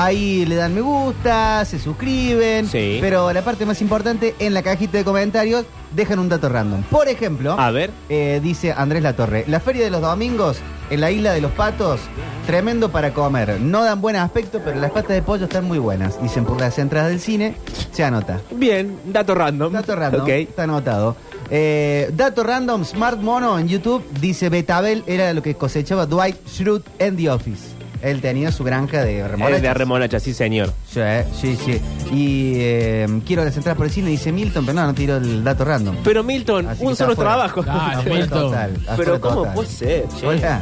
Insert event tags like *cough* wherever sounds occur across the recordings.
Ahí le dan me gusta, se suscriben. Sí. Pero la parte más importante, en la cajita de comentarios, dejan un dato random. Por ejemplo, A ver. eh, dice Andrés Latorre, la feria de los domingos en la isla de los patos, tremendo para comer. No dan buen aspecto, pero las patas de pollo están muy buenas. Dicen por las entradas del cine, se anota. Bien, dato random. Dato random, Ok. está anotado. Eh, dato random, Smart Mono en YouTube dice Betabel era lo que cosechaba Dwight Schrute en The Office. Él tenía su granja de Es remolachas. de remolacha, sí, señor. Sí, sí, sí. Y eh, quiero las entradas por el cine, dice Milton, pero no, no tiró el dato random. Pero Milton, Así que un está solo afuera. trabajo. Dale, Afuera Milton. total, afuera Pero ¿cómo total. puede ser? che? Hola.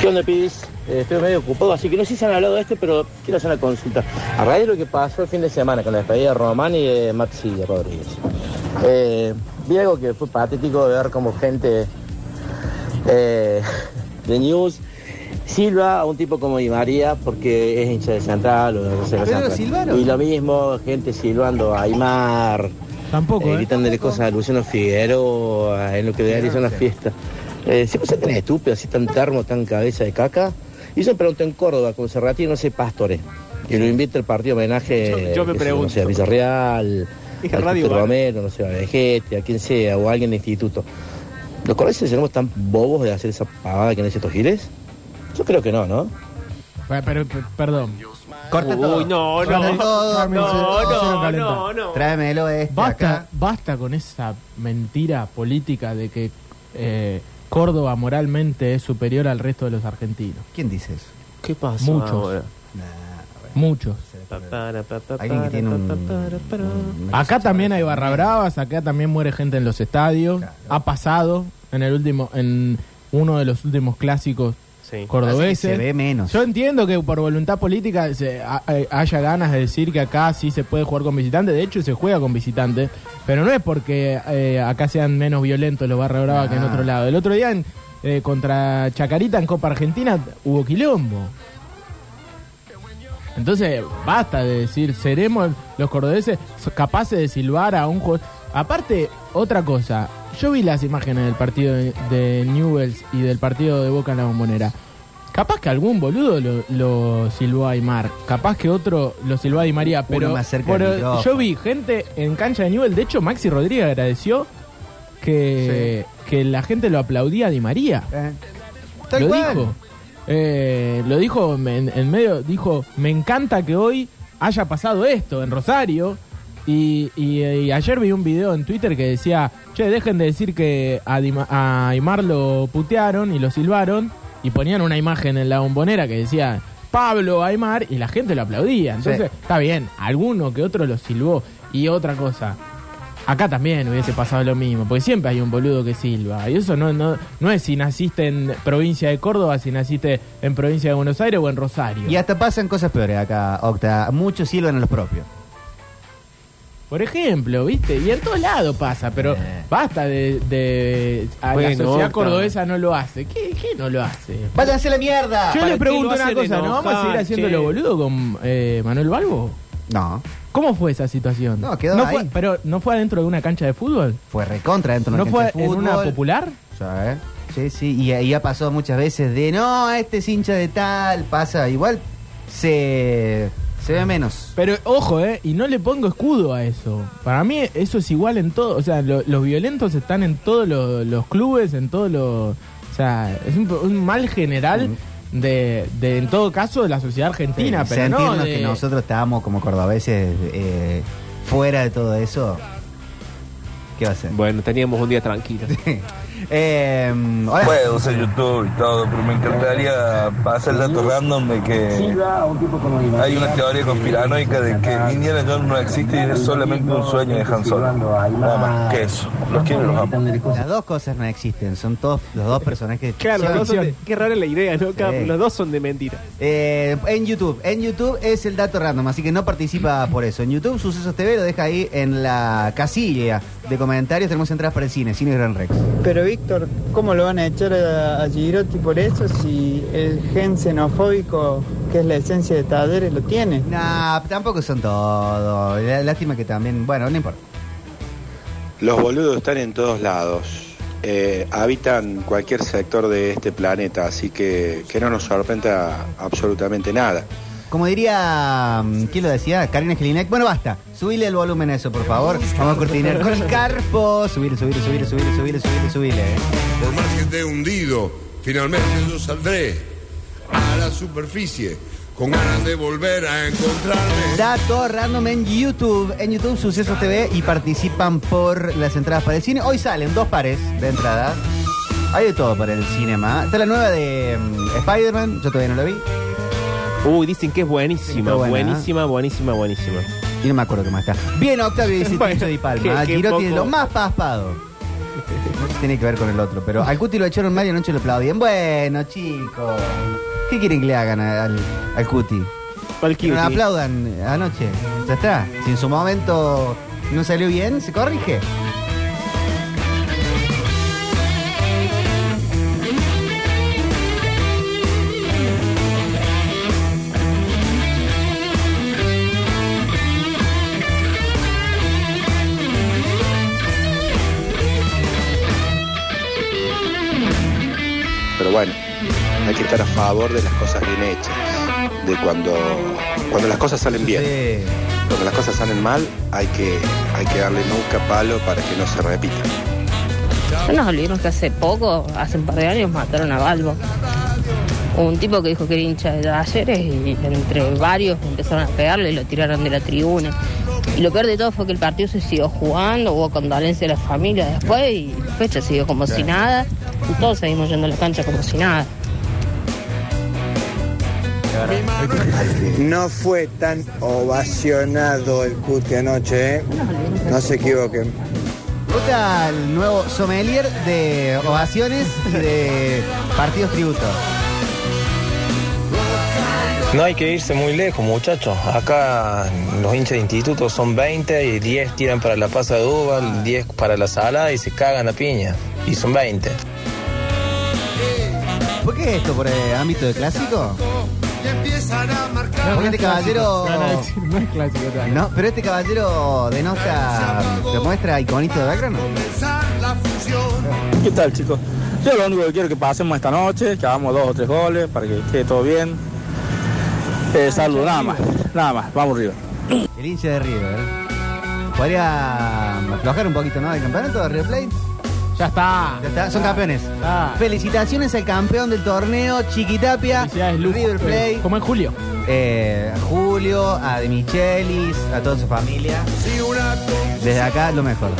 ¿Qué onda, Pidis? Eh, estoy medio ocupado, así que no sé si han hablado de este, pero quiero hacer una consulta. A raíz de lo que pasó el fin de semana con la despedida de Román y de Maxi Rodríguez, eh, vi algo que fue patético de ver como gente eh, de News silba a un tipo como Di María porque es hincha de Central o de Rosario ¿Pero lo Central. Y lo mismo, gente silbando a Aymar, Tampoco, eh, ¿eh? gritándole cosas a Luciano Figueroa en lo que debería ser una fiesta. Eh, siempre se tan estúpido, así tan termo, tan cabeza de caca. Y yo me pregunto en Córdoba, con Serrati no sé Pastore. Y lo invita el partido homenaje Yo- yo me pregunto. no sé, a Villarreal, a Radio. Romero, no sé, a Vegete, a quien sea, o a alguien de instituto. ¿Los cordobeses seremos tan bobos de hacer esa pavada que han hecho estos giles? Yo creo que no, ¿no? Pero, pero, pero, perdón. Corta todo. Uy, no, Corta no. todo. No, No, no, calenta. no, no. Tráemelo este Basta, acá. basta con esa mentira política de que eh, Córdoba moralmente es superior al resto de los argentinos. ¿Quién dice eso? ¿Qué pasa Muchos. ahora? Muchos. Alguien que tiene un... un- Acá también hay barra bravas, acá también muere gente en los estadios. Claro. Ha pasado en el último, en uno de los últimos clásicos Sí. cordobeses. Se ve menos. Yo entiendo que por voluntad política se- hay- haya ganas de decir que acá sí se puede jugar con visitantes. De hecho, se juega con visitantes. Pero no es porque eh, acá sean menos violentos los barra brava que en otro lado. El otro día en, eh, contra Chacarita en Copa Argentina hubo quilombo. Entonces, basta de decir, seremos los cordobeses capaces de silbar a un jugador. Aparte, otra cosa, yo vi las imágenes del partido de, de Newells y del partido de Boca en la Bombonera. Capaz que algún boludo lo, lo silbó a Aymar, capaz que otro lo silbó a Di María, pero, más cerca pero yo vi gente en cancha de Newell, de hecho Maxi Rodríguez agradeció que, que la gente lo aplaudía a Di María Eh, lo cual. dijo. Eh, lo dijo en, en medio, dijo, me encanta que hoy haya pasado esto en Rosario. Y, y, eh, y ayer vi un video en Twitter que decía, che, dejen de decir que a, Dima- a Aymar lo putearon y lo silbaron. Y ponían una imagen en la bombonera que decía, Pablo Aymar, y la gente lo aplaudía. Entonces, Sí. está bien, alguno que otro lo silbó. Y otra cosa, Acá también hubiese pasado lo mismo, porque siempre hay un boludo que silba. Y eso no, no, no es si naciste en provincia de Córdoba, si naciste en provincia de Buenos Aires o en Rosario. Y hasta pasan cosas peores acá, Octa. Muchos silban a los propios. Por ejemplo, ¿viste? Y en todos lados pasa, pero Eh. basta de... de a Bueno, la sociedad Octa. cordobesa no lo hace. ¿Qué, qué no lo hace? ¡Váyanse a la mierda! Yo ¿para le qué pregunto lo una hacen cosa, ¿no vamos a seguir enojar, haciéndolo che? boludo con eh, Manuel Balbo? No, ¿Cómo fue esa situación? No, quedó fue, ahí. pero ¿no fue adentro de una cancha de fútbol? fue recontra dentro de ¿No una fue cancha de en fútbol. una popular? ¿sabes? Sí, sí, y, y ha pasado muchas veces de no, este es hincha de tal, pasa, igual se, se ve menos. Pero ojo, ¿eh? Y no le pongo escudo a eso. Para mí eso es igual en todo. O sea, lo- los violentos están en todos lo- los clubes, en todos los... O sea, es un, un mal general de, de, en todo caso, de la sociedad argentina. Sí, pero no sentirnos de- que nosotros estábamos como cordobeses eh, fuera de todo eso, ¿qué va a ser? Bueno, teníamos un día tranquilo. *laughs* Eh, hola. Puedo usar YouTube y todo, pero me encantaría pasar el dato random de que hay una teoría conspiranoica de que Indiana Jones no existe y es solamente un sueño de Han Solo. Nada más que eso. Los quiero y los amo. Las dos cosas no existen, son todos los dos personajes. Claro, los dos son de- qué rara la idea, ¿no? Sí. Los dos son de mentira. Eh, en YouTube, en YouTube es el dato random, así que no participa por eso. En YouTube, Sucesos TV lo deja ahí en la casilla de comentarios. Tenemos entradas para el cine, Cine Gran Rex. Pero Víctor, ¿cómo lo van a echar a, a Girotti por eso si el gen xenofóbico, que es la esencia de Talleres, lo tiene? Nah, tampoco son todos. Lá- Lástima que también, bueno, no importa. Los boludos están en todos lados. Eh, habitan cualquier sector de este planeta, así que que no nos sorprenda absolutamente nada. Como diría, mm, ¿quién lo decía? Karina Gelinek. Bueno, basta. Subile el volumen a eso, por favor. Vamos a cortinar con el carpo. Subile, subile, subile, subile, subile, subile, subile. eh. Por más que esté hundido, finalmente yo saldré a la superficie con ganas de volver a encontrarme. Dato random en YouTube. En YouTube, Sucesos TV y participan por las entradas para el cine. Hoy salen dos pares de entradas. Hay de todo para el cinema. Está la nueva de mm, Spider-Man. Yo todavía no la vi. Uy, dicen que es buenísima, Está buena, buenísima, buenísima, buenísima. Y no me acuerdo qué más está. Bien, Octavio dice Bueno, Tincho Di Palma. qué- qué Girotti es poco. lo más paspado. No tiene que ver con el otro, pero al Cuti lo echaron mal y anoche lo aplaudían. Bueno, chicos. ¿Qué quieren que le hagan a- al, al Cuti? Al Que no cutie. aplaudan anoche. Ya está. Si en su momento no salió bien, se corrige. Bueno, hay que estar a favor de las cosas bien hechas. De cuando, cuando las cosas salen bien. Sí. Cuando las cosas salen mal, hay que, hay que darle nunca palo para que no se repita. No nos olvidemos que hace poco, hace un par de años, mataron a Balbo. Un tipo que dijo que era hincha de Talleres y entre varios empezaron a pegarle y lo tiraron de la tribuna. Y lo peor de todo fue que el partido se siguió jugando, hubo condolencia de la familia después y la fecha siguió como si nada. Y todos seguimos yendo a la cancha como si nada. No fue tan ovacionado el Cuti anoche, ¿eh? No se equivoquen. Vota el nuevo sommelier de ovaciones y de partidos tributos. No hay que irse muy lejos, muchachos. Acá los hinchas de instituto son 20 y 10 tiran para la pasa de uva, 10 para la salada y se cagan a piña. Y son 20. ¿Por qué esto? ¿Por el ámbito de clásico? Porque este caballero. A decir, no es clásico. No, pero este caballero denota, demuestra iconito de Belgrano. ¿Qué tal, chicos? Yo lo único que quiero es que pasemos esta noche, que hagamos dos o tres goles para que quede todo bien. Eh, salud, nada más, nada más, vamos arriba. El hincha de River. Podría aflojar un poquito, ¿no? El campeonato de River Plate. Ya está. Ya está, son campeones. Ah. Felicitaciones al campeón del torneo, Chiquitapia, Felicidades, Lu. River. Eh, Como en julio. Eh, a Julio, a De Michelis, a toda su familia. Desde acá, lo mejor.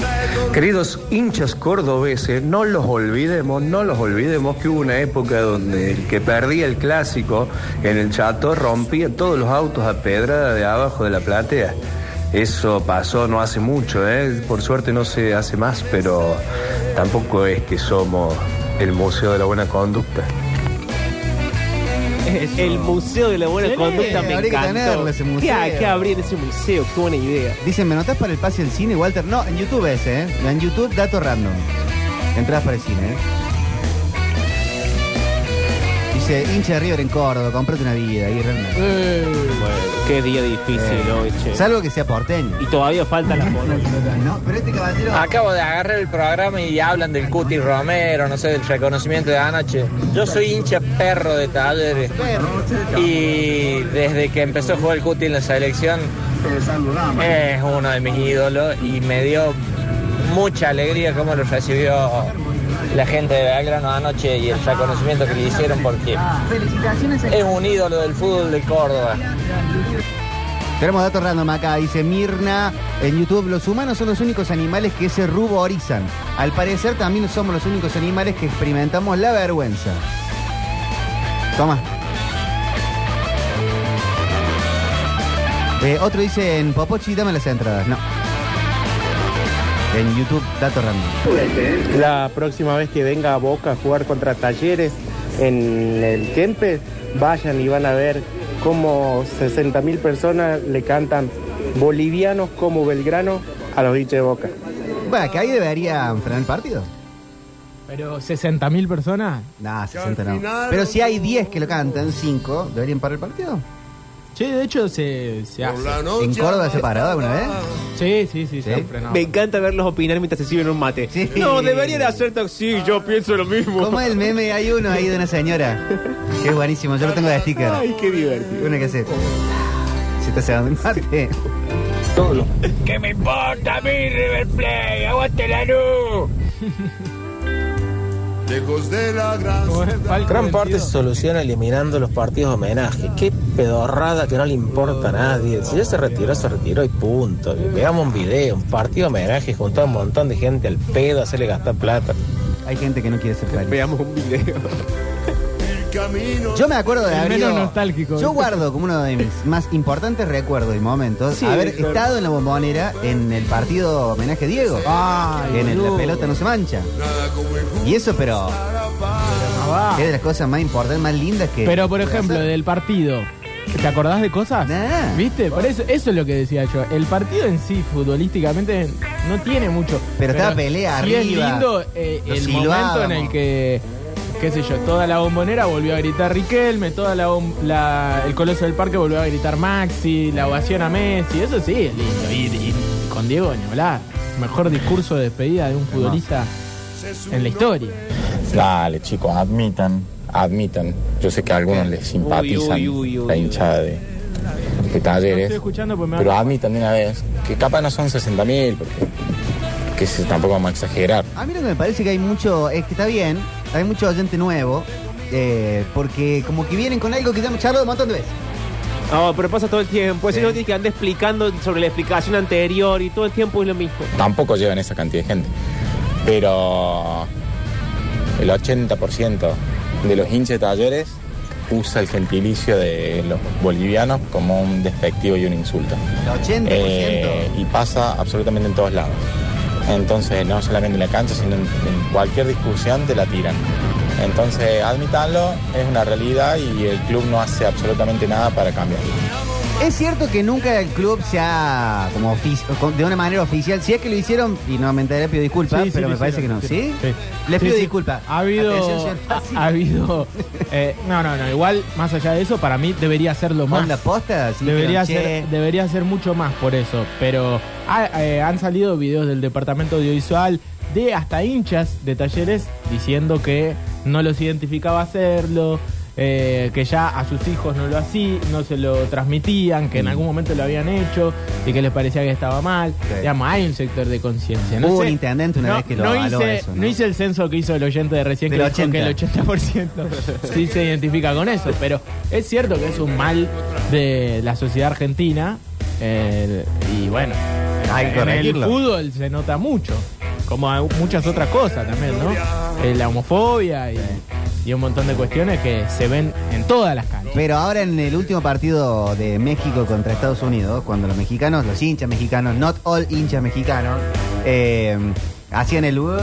Queridos hinchas cordobeses, no los olvidemos, no los olvidemos que hubo una época donde el que perdía el clásico en el chato rompía todos los autos a pedrada de abajo de la platea. Eso pasó no hace mucho, ¿eh? por suerte no se hace más, pero tampoco es que somos el Museo de la Buena Conducta. El Museo de la Buena Sí, Conducta me habría que encantó. tenerlo, ese museo. ¿Qué, hay que abrir ese museo? Qué buena idea. Dicen, ¿me notás para el pase al cine, Walter? No, en YouTube ese, ¿eh? En YouTube, dato random. Entradas para el cine, ¿eh? Dice, hincha de River en Córdoba, comprate una vida ahí realmente. Bueno, qué día difícil Eh, hoy, che. Salvo que sea porteño. Y todavía falta la. *laughs* No, pero este caballero... Acabo de agarrar el programa y hablan del Cuti Romero, no sé, del reconocimiento de anoche. Yo soy hincha perro de talleres. Y desde que empezó a jugar el Cuti en la selección, es uno de mis ídolos y me dio mucha alegría cómo lo recibió la gente de Belgrano anoche y el reconocimiento que le hicieron porque es un ídolo del fútbol de Córdoba. Tenemos datos random acá, dice Mirna en YouTube, los humanos son los únicos animales que se ruborizan. Al parecer también somos los únicos animales que experimentamos la vergüenza. Toma. Eh, otro dice en Popochi, dame las entradas. No. En YouTube, datos random. La próxima vez que venga a Boca a jugar contra Talleres en el Kempe, vayan y van a ver cómo 60.000 personas le cantan bolivianos como Belgrano a los hinchas de Boca. Bueno, que ahí deberían frenar el partido. Pero 60.000 personas. Nah, 60 no. Pero si hay 10 que lo cantan, 5, ¿deberían parar el partido? Sí, de hecho se, se hace. ¿En Córdoba se parado alguna vez? Sí, sí, sí, siempre. No. Me encanta verlos opinar mientras se sirven un mate. Sí. No, deberían hacer taxi, yo pienso lo mismo. ¿Cómo es el meme? Hay uno ahí de una señora. Que es buenísimo, yo lo tengo de sticker. Ay, qué divertido. Una que hace. Se está cegando un mate. Todo lo. ¿Qué me importa a mí, River Play? ¡Aguante la luz! Lejos de la gran ciudad. Gran parte se soluciona eliminando los partidos de homenaje. Qué pedorrada que no le importa a nadie. Si ya se retiró, se retiró y punto. Veamos un video, un partido de homenaje junto a un montón de gente al pedo, a hacerle gastar plata. Hay gente que no quiere ser feliz. Veamos un video. Camino. Yo me acuerdo de El haber menos ido- nostálgico. Yo guardo como uno de mis más importantes recuerdos y momentos Sí, haber claro. estado en la bombonera en el partido homenaje a Diego. Ay, en el, la boludo. pelota no se mancha. Nada como el Y eso, pero es de las cosas más importantes, más lindas que. Pero, por que ejemplo, hacer. del partido, ¿te acordás de cosas? Nah. ¿Viste? Por eso, eso es lo que decía yo. El partido en sí, futbolísticamente, no tiene mucho. Pero estaba pelea sí es arriba. lindo eh, Lo el momento silbábamos. en el que, qué sé yo, toda la bombonera volvió a gritar Riquelme, toda la, la- el Coloso del Parque volvió a gritar Maxi, la ovación a Messi, eso sí es lindo. Y, y con Diego ni hablar. Mejor discurso de despedida de un futbolista en la historia. Dale, chicos, admitan, admitan. Yo sé que a algunos les simpatizan Uy, uy, uy, uy, la hinchada de, de No talleres, estoy escuchando pues me pero admitan de una vez que capaz no son 60 mil, porque que se- tampoco vamos a exagerar. A mí lo que me parece que hay mucho, es que está bien, hay mucho oyente nuevo, eh, porque como que vienen con algo que ya hemos charlado un montón de veces. No, pero pasa todo el tiempo. Sí. no tienes que andar explicando sobre la explicación anterior y todo el tiempo es lo mismo. Tampoco llevan esa cantidad de gente, pero el 80% de los hinchas de talleres usa el gentilicio de los bolivianos como un despectivo y un insulto. El 80%. Eh, y pasa absolutamente en todos lados. Entonces, no solamente en la cancha, sino en, cualquier discusión te la tiran. Entonces, admitanlo, es una realidad y el club no hace absolutamente nada para cambiarlo. Es cierto que nunca el club se ha, como de una manera oficial, si es que lo hicieron, y nuevamente le pido disculpas, Sí, pero lo me parece que no. lo. ¿Sí? Sí. Les pido disculpas. Ha habido. Atención, *laughs* Ha, habido. eh, no, no, no. Igual, más allá de eso, para mí debería serlo más. Onda posta, sí, Debería ser, debería ser mucho más por eso. Pero ha- eh, han salido videos del departamento audiovisual de hasta hinchas de talleres diciendo que no los identificaba hacerlo. Eh, que ya a sus hijos no lo hacían, no se lo transmitían, que en algún momento lo habían hecho y que les parecía que estaba mal. Sí. Digamos, hay un sector de conciencia. No Hubo sé- un intendente una no, vez que lo no hice, eso, ¿no? ¿no? hice el censo que hizo el oyente de recién que dijo 80. que el 80% sí se identifica con eso, pero es cierto que es un mal de la sociedad argentina eh, y bueno, Hay que en el fútbol se nota mucho, como muchas otras cosas también, ¿no? Eh, la homofobia y, y un montón de cuestiones que se ven en todas las canchas. Pero ahora en el último partido de México contra Estados Unidos, cuando los mexicanos, los hinchas mexicanos, not all hinchas mexicanos, eh, hacían el "Ué,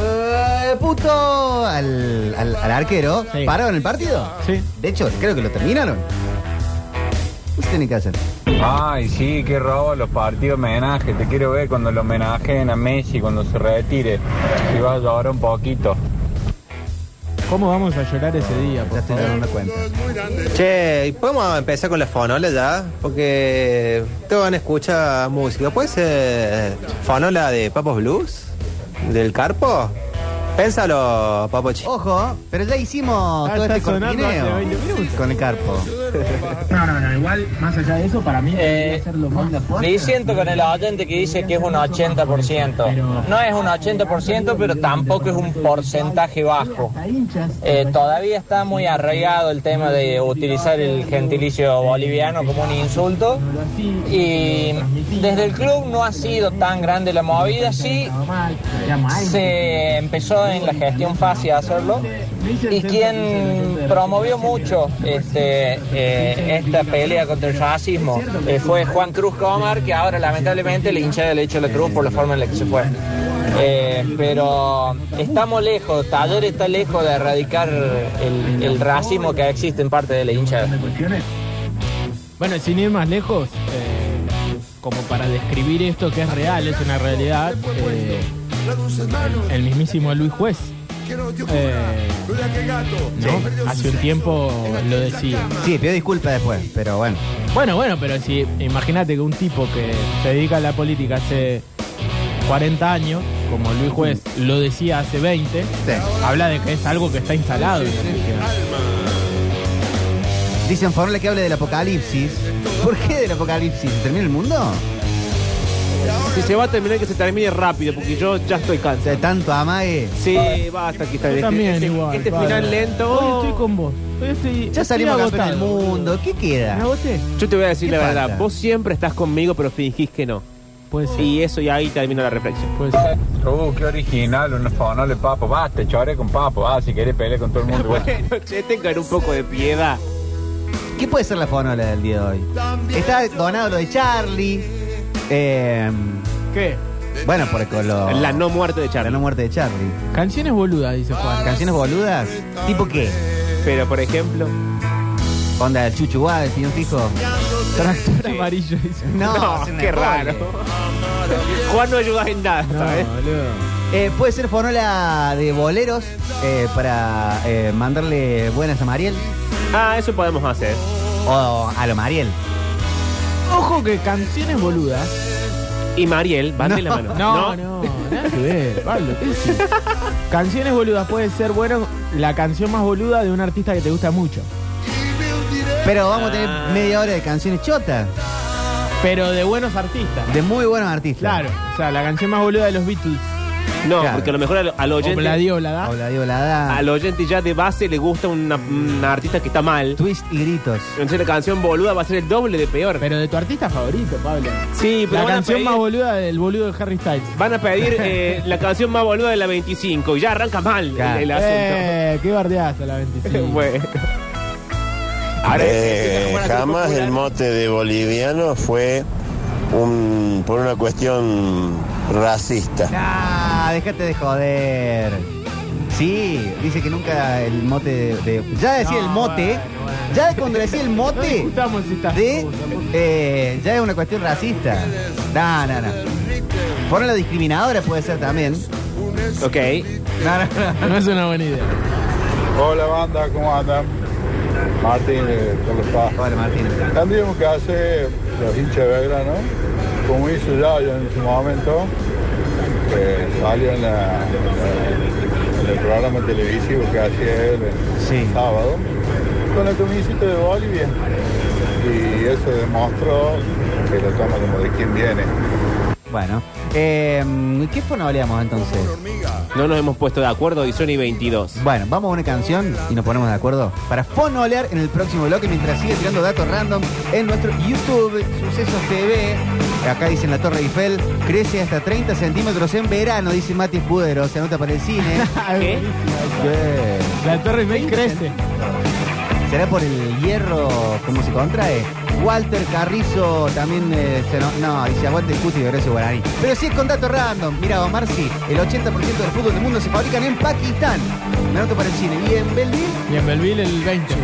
puto al, al- al arquero, Sí. pararon el partido. Sí. De hecho, creo que lo terminaron. ¿Qué se tiene que hacer? Ay, sí, qué robo los partidos homenaje. Te quiero ver cuando lo homenajeen a Messi, cuando se retire. Y vas a llorar un poquito. ¿Cómo vamos a llorar ese día? Ya estoy dando cuenta. Che, ¿y podemos empezar con la fonola ya? Porque te van a escuchar música. ¿Puede ser fonola de Papos Blues? ¿Del Carpo? Pénsalo, Papo Chi. Ojo, pero ya hicimos Ah, todo este cortineo hace 20 minutos. con el carpo. No, no, no, igual, más allá de eso, para mí debería ser lo más. Diciendo con el oyente que dice que es un 80%. No es un 80%, pero tampoco es un porcentaje bajo. Eh, todavía está muy arraigado el tema de utilizar el gentilicio boliviano como un insulto. Y desde el club no ha sido tan grande la movida, sí se empezó en la gestión fácil a hacerlo y quien promovió mucho este, eh, esta pelea contra el racismo eh, fue Juan Cruz Comar que ahora lamentablemente le hincha el hecho de la cruz por la forma en la que se fue Eh, pero estamos lejos, Taller está lejos de erradicar el, racismo que existe en parte de la hinchada. Bueno, sin ir más lejos, como para describir esto que es real, es una realidad, el mismísimo Luis Juez, eh, ¿no? hace un tiempo lo decía. Sí, pidió disculpas después, pero bueno. Bueno, bueno, pero si imagínate que un tipo que se dedica a la política hace 40 años, como Luis Juez lo decía hace 20, habla de que es algo que está instalado. en la. Dicen Fornle que hable del apocalipsis. ¿Por qué del apocalipsis? ¿Se termina el mundo? Si se va a terminar, que se termine rápido, porque yo ya estoy cansado. De tanto amague. Sí, basta aquí está. Yo Este, también este- igual. este vale. final lento. Hoy estoy con vos. Hoy estoy, Ya estoy salimos campeones del mundo. ¿Qué queda? ¿Me agoté? Yo te voy a decir ¿Qué la falta? verdad. Vos siempre estás conmigo, pero fingís que no. Puede ser. Y eso y ahí termina la reflexión. Puede ser. Uh, qué original, unos fonoles papo. Basta, chore con papo. Ah, si querés pelear con todo el mundo. bueno. *laughs* Bueno, che, tengan un poco de piedad. ¿Qué puede ser la fonola del día de hoy? Está donado lo de Charlie. Eh, ¿Qué? bueno, por con lo- La no muerte de la Charlie. no muerte de Charlie. Canciones boludas, dice Juan. ¿Canciones boludas? ¿Tipo qué? Pero, por ejemplo... ¿Onda el Chuchu Guá, del Piñón Fijo? Tractor amarillo, dice. No, No, es una qué embole. raro. Juan no ayudas en nada, No, ¿sabes? boludo. Eh, puede ser fonola de boleros eh, para eh, mandarle buenas a Mariel Ah, eso podemos hacer. o a lo Mariel. Ojo que canciones boludas. Y Mariel, van de la mano. No, no, nada que ver, Pablo. ¿qué decís? canciones boludas puede ser, bueno, la canción más boluda de un artista que te gusta mucho. Pero vamos a tener media hora de canciones chotas, Pero de buenos artistas. de muy buenos artistas. Claro, o sea, la canción más boluda de los Beatles. No, Claro. porque a lo mejor al, al oyente... Obladí, Oblada. Hola, digo, la da. Al oyente ya de base le gusta una, una artista que está mal. Twist y gritos. Entonces la canción boluda va a ser el doble de peor. Pero de tu artista favorito, Pablo. Sí, pero La van a, canción pedir, más boluda del boludo de Harry Styles. van a pedir *laughs* eh, la canción más boluda de la 25 y ya arranca mal el- Claro. el, asunto. Eh, qué bardeazo la *laughs* 25. bueno. Ahora Eh, empiezan a jugar a ser jamás el mote de boliviano fue un, por una cuestión racista. Ah, déjate de joder. Sí, dice que nunca el mote de. de- ya decía No, el mote. bueno, bueno. Ya cuando decía el No mote discutamos de. eh, ya es una cuestión racista. No, no, no. Fueron la discriminadora puede ser también. Ok. No, no, no. No es una buena idea. Hola banda, ¿cómo andan? Martín de Carlos Paz. Hola, Martín. Tendríamos que hacer los hinchas de Belgrano, como hizo Yayo en su momento, que salió en, la- en el programa televisivo que hacía él el Sí. sábado, con la camiseta de Bolivia. Y eso demostró que lo toma como de quién viene. Bueno. Eh, ¿Qué fonoleamos entonces? No nos hemos puesto de acuerdo y Sony 22. Bueno, vamos a una canción y nos ponemos de acuerdo para fonolear en el próximo bloque mientras sigue tirando datos random en nuestro YouTube, Sucesos TV. Acá dicen la Torre Eiffel, crece hasta 30 centímetros en verano, dice Mati Escudero, se anota para el cine. *laughs* ¿Qué? Bien. La Torre Eiffel crece. ¿Será por el hierro cómo se contrae? Walter Carrizo también eh, se no, no, dice aguante el cuti de Grecia Guaraní. Pero sí es con datos random. Mira, Omar, sí, el 80% del fútbol del mundo se fabrican en Pakistán. Me anoto para el cine. Y en Belville, Y en Belville el 20.